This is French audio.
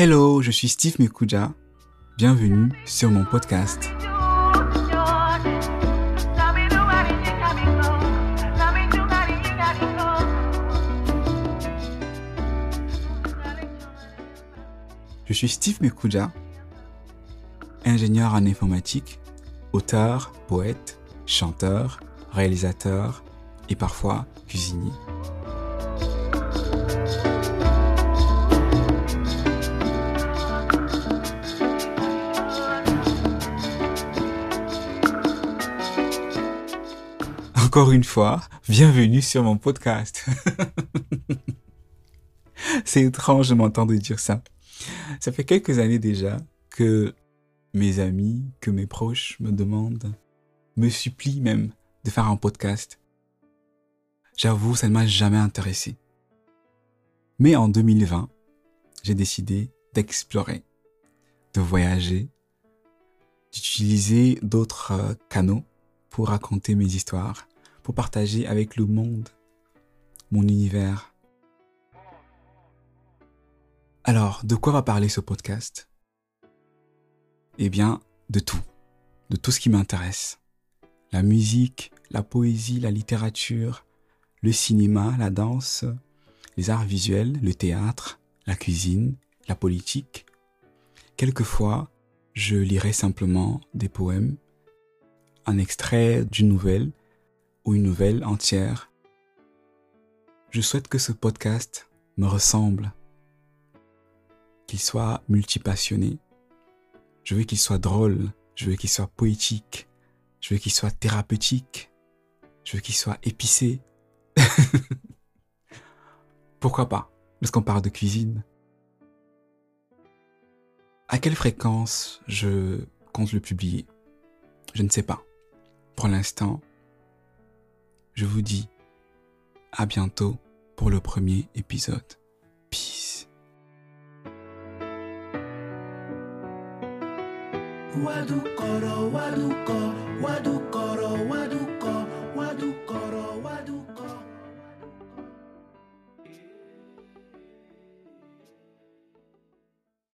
Hello, je suis Steve Mekuja. Bienvenue sur mon podcast. Je suis Steve Mekuja, ingénieur en informatique, auteur, poète, chanteur, réalisateur et parfois cuisinier. Encore une fois, bienvenue sur mon podcast. C'est étrange de m'entendre dire ça. Ça fait quelques années déjà que mes amis, que mes proches me demandent, me supplient même de faire un podcast. J'avoue, ça ne m'a jamais intéressé. Mais en 2020, j'ai décidé d'explorer, de voyager, d'utiliser d'autres euh, canaux pour raconter mes histoires, partager avec le monde mon univers. Alors, de quoi va parler ce podcast? Eh bien, de tout, de tout ce qui m'intéresse. La musique, la poésie, la littérature, le cinéma, la danse, les arts visuels, le théâtre, la cuisine, la politique. Quelquefois, je lirai simplement des poèmes, un extrait d'une nouvelle une nouvelle entière. Je souhaite que ce podcast me ressemble, qu'il soit multipassionné. Je veux qu'il soit drôle, je veux qu'il soit poétique, je veux qu'il soit thérapeutique, je veux qu'il soit épicé. Pourquoi pas Lorsqu'on parle de cuisine? À quelle fréquence je compte le publier? Je ne sais pas. Pour l'instant, je vous dis à bientôt pour le premier épisode. Peace.